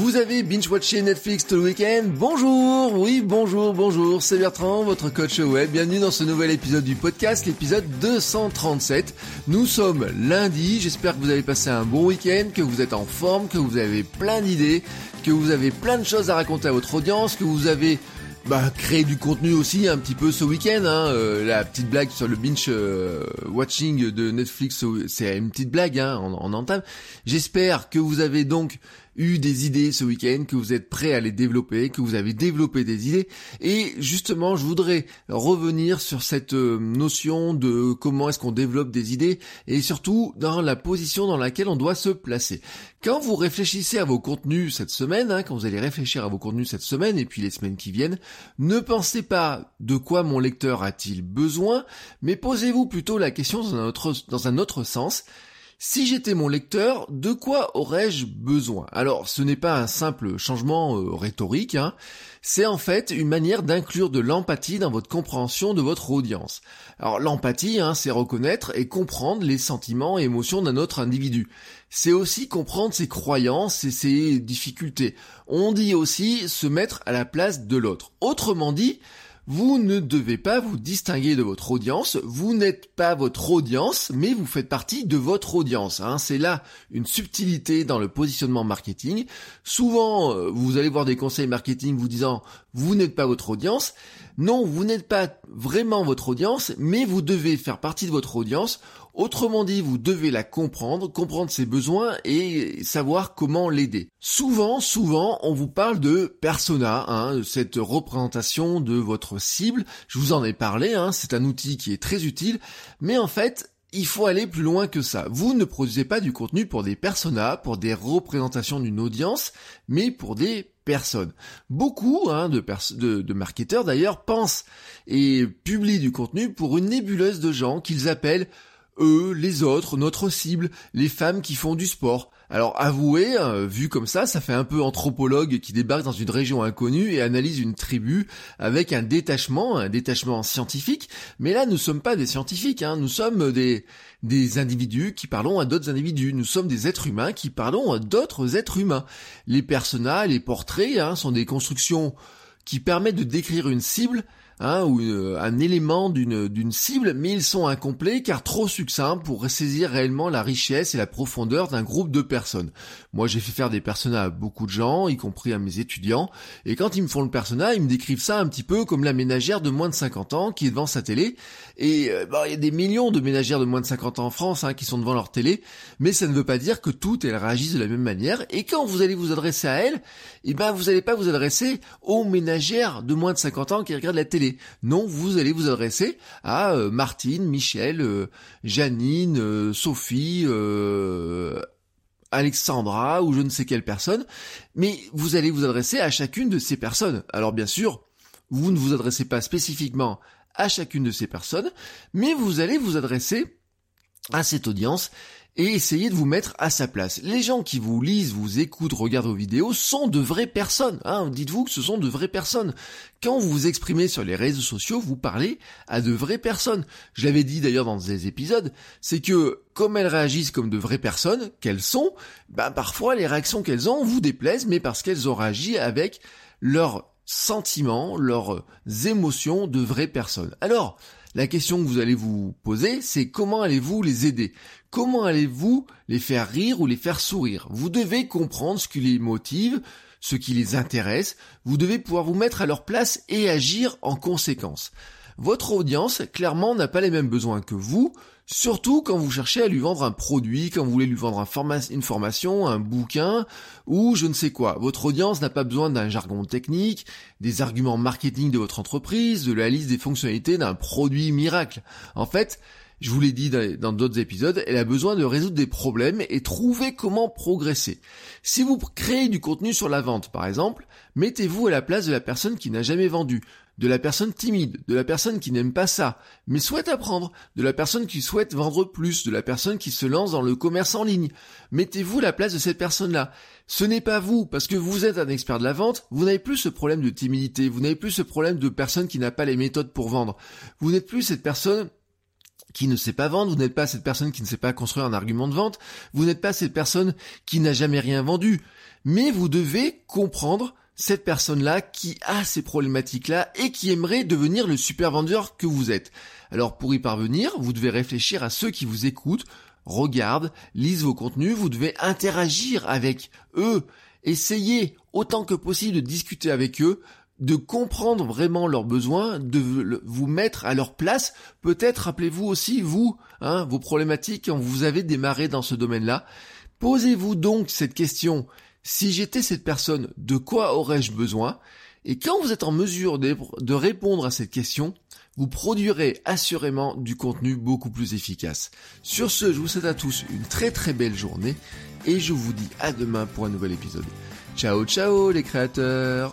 Vous avez binge-watché Netflix tout le week-end Bonjour Oui, bonjour, bonjour, c'est Bertrand, votre coach web. Bienvenue dans ce nouvel épisode du podcast, l'épisode 237. Nous sommes lundi, j'espère que vous avez passé un bon week-end, que vous êtes en forme, que vous avez plein d'idées, que vous avez plein de choses à raconter à votre audience, que vous avez bah, du contenu aussi un petit peu ce week-end. Hein. Euh, la petite blague sur le binge euh, watching de Netflix, c'est une petite blague hein, en, en entame. J'espère que vous avez donc eu des idées ce week-end, que vous êtes prêts à les développer, que vous avez développé des idées. Et justement, je voudrais revenir sur cette euh, notion de comment est-ce qu'on développe des idées et surtout dans la position dans laquelle on doit se placer. Quand vous réfléchissez à vos contenus cette semaine, hein, quand vous allez réfléchir à vos contenus cette semaine et puis les semaines qui viennent, ne pensez pas de quoi mon lecteur a-t-il besoin, mais posez-vous plutôt la question dans un autre sens. Si j'étais mon lecteur, de quoi aurais-je besoin? Alors, ce n'est pas un simple changement euh, rhétorique, hein. c'est en fait une manière d'inclure de l'empathie dans votre compréhension de votre audience. Alors, l'empathie, hein, c'est reconnaître et comprendre les sentiments et émotions d'un autre individu. C'est aussi comprendre ses croyances et ses difficultés. On dit aussi se mettre à la place de l'autre. Autrement dit, vous ne devez pas vous distinguer de votre audience, vous n'êtes pas votre audience, mais vous faites partie de votre audience. Hein. C'est là une subtilité dans le positionnement marketing. Souvent, euh, vous allez voir des conseils marketing vous disant vous n'êtes pas votre audience. Non, vous n'êtes pas vraiment votre audience, mais vous devez faire partie de votre audience. Autrement dit, vous devez la comprendre, comprendre ses besoins et savoir comment l'aider. Souvent, souvent, on vous parle de persona, hein, cette représentation de votre cible. Je vous en ai parlé, hein, c'est un outil qui est très utile, mais en fait, il faut aller plus loin que ça. Vous ne produisez pas du contenu pour des personas, pour des représentations d'une audience, mais pour des Beaucoup hein, de, de, de marketeurs d'ailleurs pensent et publient du contenu pour une nébuleuse de gens qu'ils appellent eux, les autres, notre cible, les femmes qui font du sport. Alors avouez, hein, vu comme ça, ça fait un peu anthropologue qui débarque dans une région inconnue et analyse une tribu avec un détachement, un détachement scientifique. Mais là, nous sommes pas des scientifiques, hein. nous sommes des, des individus qui parlons à d'autres individus. Nous sommes des êtres humains qui parlons à d'autres êtres humains. Les personnages, les portraits hein, sont des constructions qui permettent de décrire une cible hein, ou euh, un élément d'une cible, mais ils sont incomplets car trop succincts pour saisir réellement la richesse et la profondeur d'un groupe de personnes. Moi, j'ai fait faire des personnages à beaucoup de gens, y compris à mes étudiants, et quand ils me font le personnage, ils me décrivent ça un petit peu comme la ménagère de moins de 50 ans qui est devant sa télé. Et euh, bah, il y a des millions de ménagères de moins de 50 ans en France hein, qui sont devant leur télé, mais ça ne veut pas dire que toutes elles réagissent de la même manière. Et quand vous allez vous adresser à elles, eh ben vous n'allez pas vous adresser aux ménagères de moins de 50 ans qui regardent la télé. Non, vous allez vous adresser à euh, Martine, Michel, euh, Janine, euh, Sophie, Alexandra ou je ne sais quelle personne, mais vous allez vous adresser à chacune de ces personnes. Alors bien sûr, vous ne vous adressez pas spécifiquement à chacune de ces personnes, mais vous allez vous adresser à cette audience et essayez de vous mettre à sa place. Les gens qui vous lisent, vous écoutent, regardent vos vidéos sont de vraies personnes. Hein. Dites-vous que ce sont de vraies personnes. Quand vous vous exprimez sur les réseaux sociaux, vous parlez à de vraies personnes. Je l'avais dit d'ailleurs dans des épisodes, c'est que comme elles réagissent comme de vraies personnes qu'elles sont, ben parfois les réactions qu'elles ont vous déplaisent, mais parce qu'elles ont réagi avec leurs sentiments, leurs émotions de vraies personnes. Alors, la question que vous allez vous poser, c'est comment allez-vous les aider? Comment allez-vous les faire rire ou les faire sourire? Vous devez comprendre ce qui les motive, ce qui les intéresse, vous devez pouvoir vous mettre à leur place et agir en conséquence. Votre audience, clairement, n'a pas les mêmes besoins que vous, surtout quand vous cherchez à lui vendre un produit, quand vous voulez lui vendre une formation, un bouquin, ou je ne sais quoi. Votre audience n'a pas besoin d'un jargon technique, des arguments marketing de votre entreprise, de la liste des fonctionnalités d'un produit miracle. En fait, Je vous l'ai dit dans d'autres épisodes, elle a besoin de résoudre des problèmes et trouver comment progresser. Si vous créez du contenu sur la vente, par exemple, mettez-vous à la place de la personne qui n'a jamais vendu, de la personne timide, de la personne qui n'aime pas ça, mais souhaite apprendre, de la personne qui souhaite vendre plus, de la personne qui se lance dans le commerce en ligne. Mettez-vous la place de cette personne-là. Ce n'est pas vous, parce que vous êtes un expert de la vente, vous n'avez plus ce problème de timidité, vous n'avez plus ce problème de personne qui n'a pas les méthodes pour vendre. Vous n'êtes plus cette personne qui ne sait pas vendre, vous n'êtes pas cette personne qui ne sait pas construire un argument de vente, vous n'êtes pas cette personne qui n'a jamais rien vendu. Mais vous devez comprendre cette personne-là qui a ces problématiques-là et qui aimerait devenir le super vendeur que vous êtes. Alors pour y parvenir, vous devez réfléchir à ceux qui vous écoutent, regardent, lisent vos contenus, vous devez interagir avec eux, essayez autant que possible de discuter avec eux, de comprendre vraiment leurs besoins, de vous mettre à leur place. Peut-être rappelez-vous aussi, vous, hein, vos problématiques quand vous avez démarré dans ce domaine-là. Posez-vous donc cette question, si j'étais cette personne, de quoi aurais-je besoin? Et quand vous êtes en mesure de, répondre à cette question, vous produirez assurément du contenu beaucoup plus efficace. Sur ce, je vous souhaite à tous une très très belle journée et je vous dis à demain pour un nouvel épisode. Ciao ciao les créateurs?